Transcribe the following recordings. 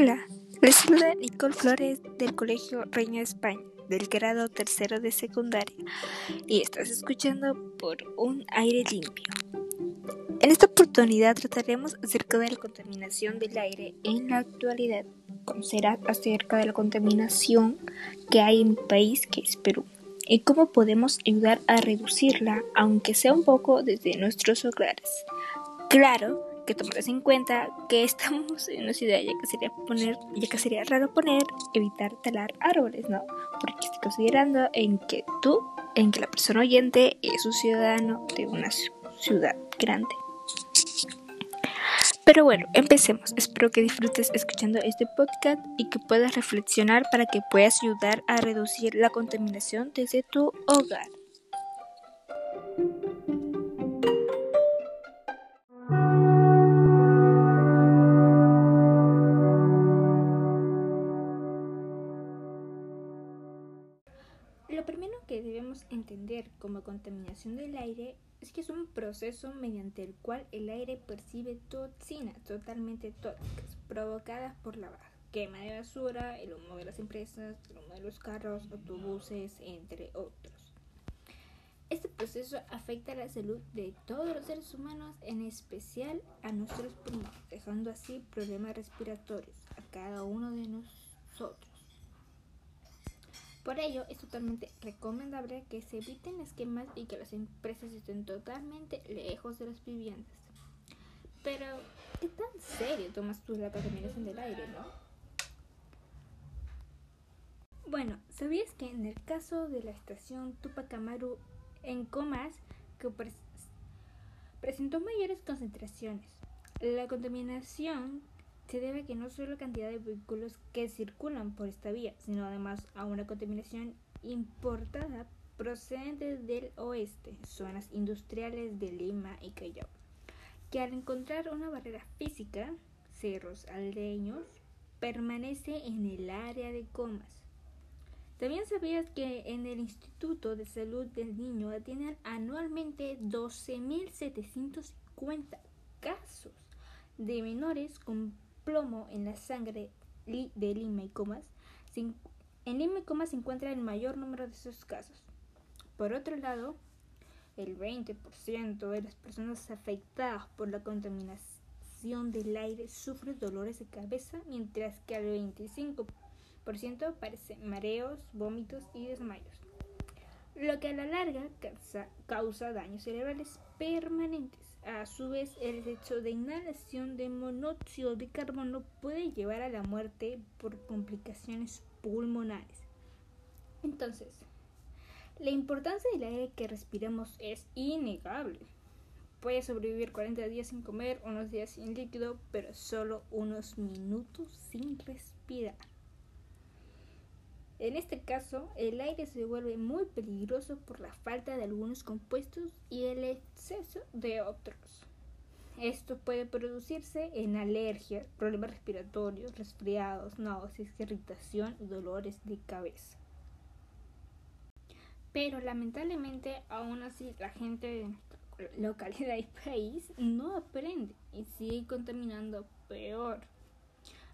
Hola, les saluda Nicole Flores del Colegio Reina España, del grado tercero de secundaria, y estás escuchando por un aire limpio. En esta oportunidad trataremos acerca de la contaminación del aire en la actualidad. Conocerás acerca de la contaminación que hay en mi país, que es Perú, y cómo podemos ayudar a reducirla, aunque sea un poco desde nuestros hogares. Claro, que tomarás en cuenta que estamos en una ciudad ya que sería poner, ya que sería raro poner, evitar talar árboles, ¿no? Porque estoy considerando en que tú, en que la persona oyente es un ciudadano de una ciudad grande. Pero bueno, empecemos. Espero que disfrutes escuchando este podcast y que puedas reflexionar para que puedas ayudar a reducir la contaminación desde tu hogar. Como contaminación del aire es que es un proceso mediante el cual el aire percibe toxinas totalmente tóxicas provocadas por la quema de basura, el humo de las empresas, el humo de los carros, autobuses, entre otros. Este proceso afecta la salud de todos los seres humanos, en especial a nuestros pulmones, dejando así problemas respiratorios a cada uno de nosotros. Por ello, es totalmente recomendable que se eviten esquemas y que las empresas estén totalmente lejos de las viviendas. Pero, ¿qué tan serio tomas tú la contaminación del aire, no? Bueno, ¿sabías que en el caso de la estación Tupac Amaru en Comas, que presentó mayores concentraciones? La contaminación se debe que no solo la cantidad de vehículos que circulan por esta vía, sino además a una contaminación importada procedente del oeste, zonas industriales de Lima y Callao, que al encontrar una barrera física, cerros aldeños, permanece en el área de comas. También sabías que en el Instituto de Salud del Niño atienden anualmente 12.750 casos de menores con plomo en la sangre de Lima y Comas, en Lima y Comas se encuentra el mayor número de esos casos. Por otro lado, el 20% de las personas afectadas por la contaminación del aire sufren dolores de cabeza, mientras que al 25% padecen mareos, vómitos y desmayos, lo que a la larga causa daños cerebrales permanentes. A su vez, el hecho de inhalación de monóxido de carbono puede llevar a la muerte por complicaciones pulmonares. Entonces, la importancia del aire que respiramos es innegable. Puede sobrevivir 40 días sin comer, unos días sin líquido, pero solo unos minutos sin respirar. En este caso, el aire se vuelve muy peligroso por la falta de algunos compuestos y el exceso de otros. Esto puede producirse en alergias, problemas respiratorios, resfriados, náuseas, irritación y dolores de cabeza. Pero lamentablemente aún así la gente de nuestra localidad y país no aprende y sigue contaminando peor.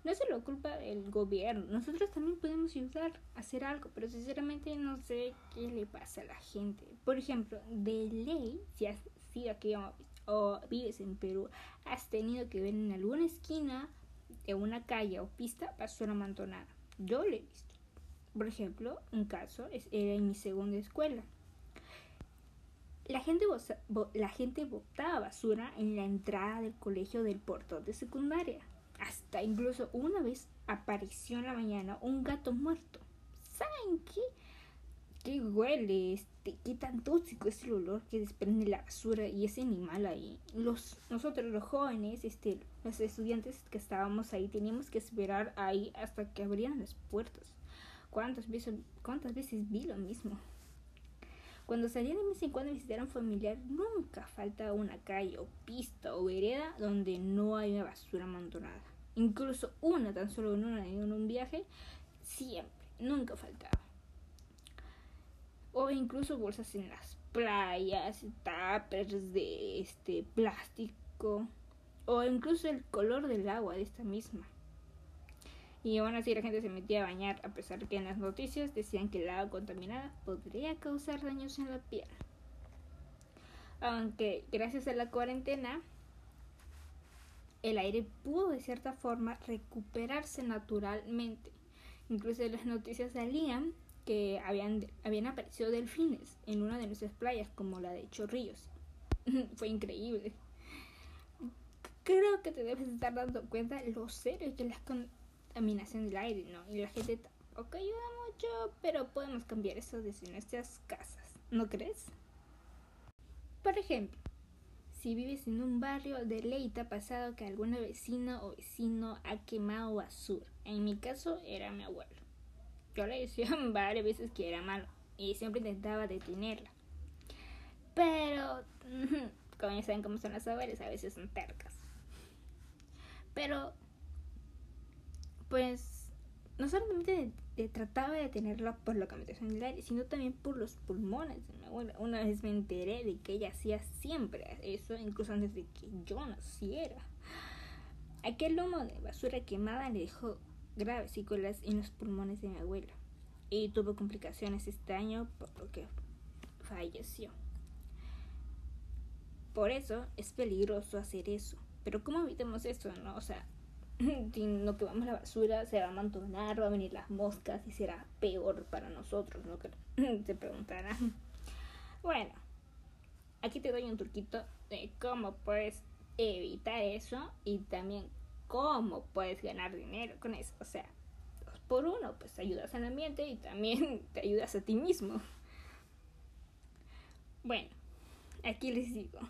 No es solo culpa del gobierno, nosotros también podemos ayudar a hacer algo, pero sinceramente no sé qué le pasa a la gente. Por ejemplo, de ley, si has sido aquí o vives en Perú, has tenido que ver en alguna esquina de una calle o pista basura amontonada. Yo lo he visto. Por ejemplo, un caso era en mi segunda escuela. La gente, la gente botaba basura en la entrada del colegio del portón de secundaria. Hasta incluso una vez apareció en la mañana un gato muerto. ¿Saben qué? ¿Qué huele? Este, ¿Qué tan tóxico es el olor que desprende la basura y ese animal ahí? Los, nosotros los jóvenes, este, los estudiantes que estábamos ahí, teníamos que esperar ahí hasta que abrieran las puertas. ¿Cuántas veces, cuántas veces vi lo mismo? Cuando salían de vez en cuando a visitar a un familiar, nunca falta una calle o pista o vereda donde no haya basura amontonada. Incluso una, tan solo en, una, en un viaje, siempre, nunca faltaba. O incluso bolsas en las playas, tuppers de este plástico, o incluso el color del agua de esta misma. Y aún así la gente se metía a bañar a pesar que en las noticias decían que el agua contaminada podría causar daños en la piel. Aunque gracias a la cuarentena el aire pudo de cierta forma recuperarse naturalmente. Incluso las noticias salían que habían, habían aparecido delfines en una de nuestras playas como la de Chorrillos. Fue increíble. Creo que te debes estar dando cuenta lo serio que es la contaminación del aire, ¿no? Y la gente tampoco ayuda mucho, pero podemos cambiar eso desde nuestras casas, ¿no crees? Por ejemplo, si vives en un barrio, de ley te ha pasado que algún vecino o vecino ha quemado basura. En mi caso era mi abuelo. Yo le decía varias veces que era malo y siempre intentaba detenerla. Pero, como ya saben cómo son las abuelas, a veces son tercas. Pero, pues, no solamente trataba de detenerla por la contaminación del aire, sino también por los pulmones de mi abuela. Una vez me enteré de que ella hacía siempre eso, incluso antes de que yo naciera. Aquel humo de basura quemada le dejó graves secuelas en los pulmones de mi abuela y tuvo complicaciones este año por lo que falleció. Por eso es peligroso hacer eso. Pero ¿cómo evitamos eso? No? O sea, no quemamos la basura, se va a amontonar, va a venir las moscas y será peor para nosotros, ¿no? Se preguntarán. Bueno, aquí te doy un truquito de cómo puedes evitar eso y también cómo puedes ganar dinero con eso. O sea, dos por uno, pues ayudas al ambiente y también te ayudas a ti mismo. Bueno, aquí les digo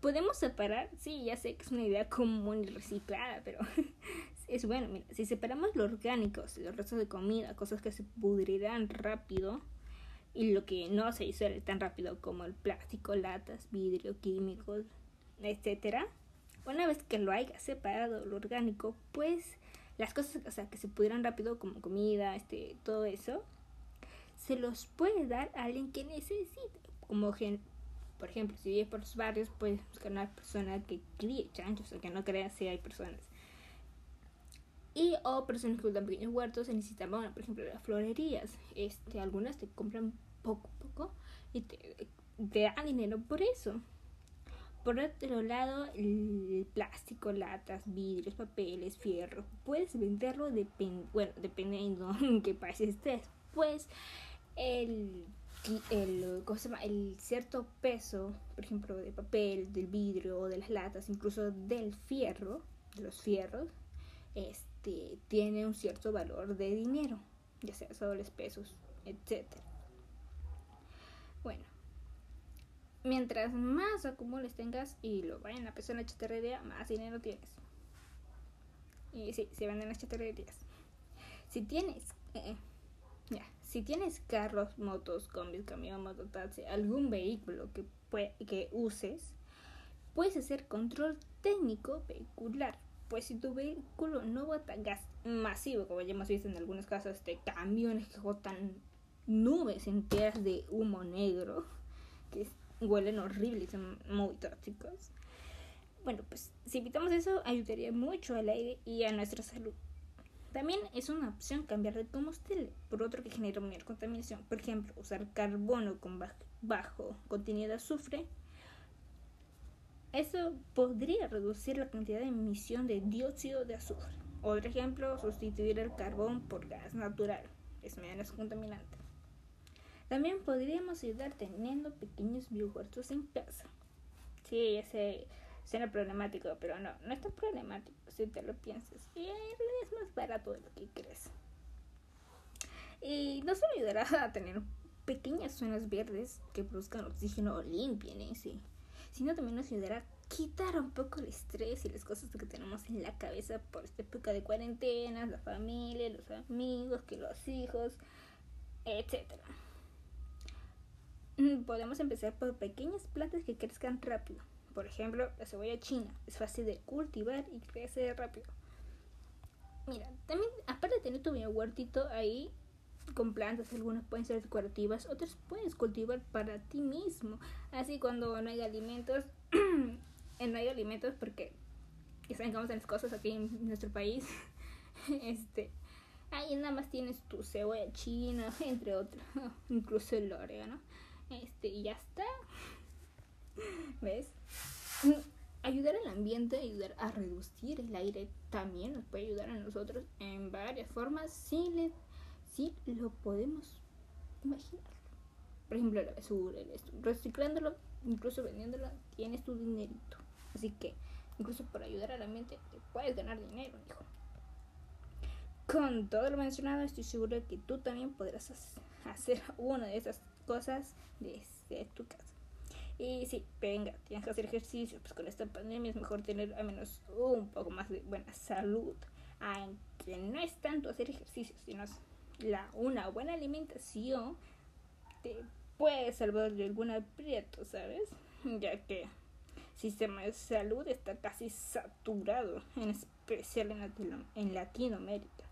podemos separar, sí, ya sé que es una idea común y reciclada, pero es bueno, mira, si separamos lo orgánico, los restos de comida, cosas que se pudrirán rápido, y lo que no se disuelve tan rápido como el plástico, latas, vidrio, químicos, etcétera, una vez que lo haya separado lo orgánico, pues las cosas o sea, que se pudieran rápido como comida, este, todo eso, se los puede dar a alguien que necesite, como por ejemplo, si vives por los barrios, puedes buscar una persona que críe chanchos o que no crea si hay personas. Y o personas que cultivan pequeños huertos se necesitan, bueno, por ejemplo, las florerías. Este, algunas te compran poco poco y te, te dan dinero por eso. Por otro lado, el plástico, latas, vidrios, papeles, fierro, puedes venderlo depend bueno, dependiendo en qué país estés. Pues el el, ¿cómo se llama? el cierto peso, por ejemplo, de papel, del vidrio, de las latas, incluso del fierro, de los fierros, este, tiene un cierto valor de dinero, ya sea soles, pesos, etc. Bueno, mientras más acumules tengas y lo vayan a pesar en la chatarrería, más dinero tienes. Y sí, se venden las chatarrerías. Si tienes... Eh, si tienes carros, motos, combis, camión, mototaxi, algún vehículo que, que uses, puedes hacer control técnico vehicular. Pues si tu vehículo no bota gas masivo, como ya hemos visto en algunos casos de camiones que botan nubes enteras de humo negro, que huelen horribles y son muy tóxicos. Bueno, pues si evitamos eso, ayudaría mucho al aire y a nuestra salud. También es una opción cambiar de combustible por otro que genera menor contaminación. Por ejemplo, usar carbono con bajo contenido de azufre. Eso podría reducir la cantidad de emisión de dióxido de azufre. Otro ejemplo, sustituir el carbón por gas natural. Es menos contaminante. También podríamos ayudar teniendo pequeños biohuertos en casa. Sí, ese suena problemático, pero no, no es tan problemático si te lo piensas. Y es más barato de lo que crees. Y nos ayudará a tener pequeñas zonas verdes que produzcan oxígeno o limpien ese, sino también nos ayudará a quitar un poco el estrés y las cosas que tenemos en la cabeza por esta época de cuarentena, la familia, los amigos, que los hijos, etcétera. Mm, podemos empezar por pequeñas plantas que crezcan rápido por ejemplo, la cebolla china es fácil de cultivar y crece rápido. Mira, también aparte de tener tu huertito ahí con plantas, algunas pueden ser decorativas, otras puedes cultivar para ti mismo. Así cuando no hay alimentos, no hay alimentos porque que saben cómo están las cosas aquí en nuestro país. este, ahí nada más tienes tu cebolla china, entre otros, incluso el orégano. Este, y ya está. ¿Ves? Ayudar al ambiente, ayudar a reducir el aire también nos puede ayudar a nosotros en varias formas si, le, si lo podemos imaginar. Por ejemplo, la basura, reciclándolo, incluso vendiéndolo, tienes tu dinerito. Así que, incluso por ayudar al ambiente, te puedes ganar dinero, hijo. Con todo lo mencionado, estoy seguro que tú también podrás hacer una de esas cosas desde tu casa. Y sí, venga, tienes que hacer ejercicio, pues con esta pandemia es mejor tener al menos un poco más de buena salud. Aunque no es tanto hacer ejercicio, sino la, una buena alimentación te puede salvar de algún aprieto, ¿sabes? Ya que el sistema de salud está casi saturado, en especial en, en Latinoamérica.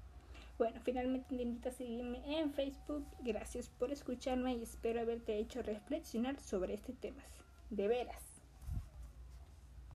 Bueno, finalmente te invito a seguirme en Facebook. Gracias por escucharme y espero haberte hecho reflexionar sobre este tema. De veras.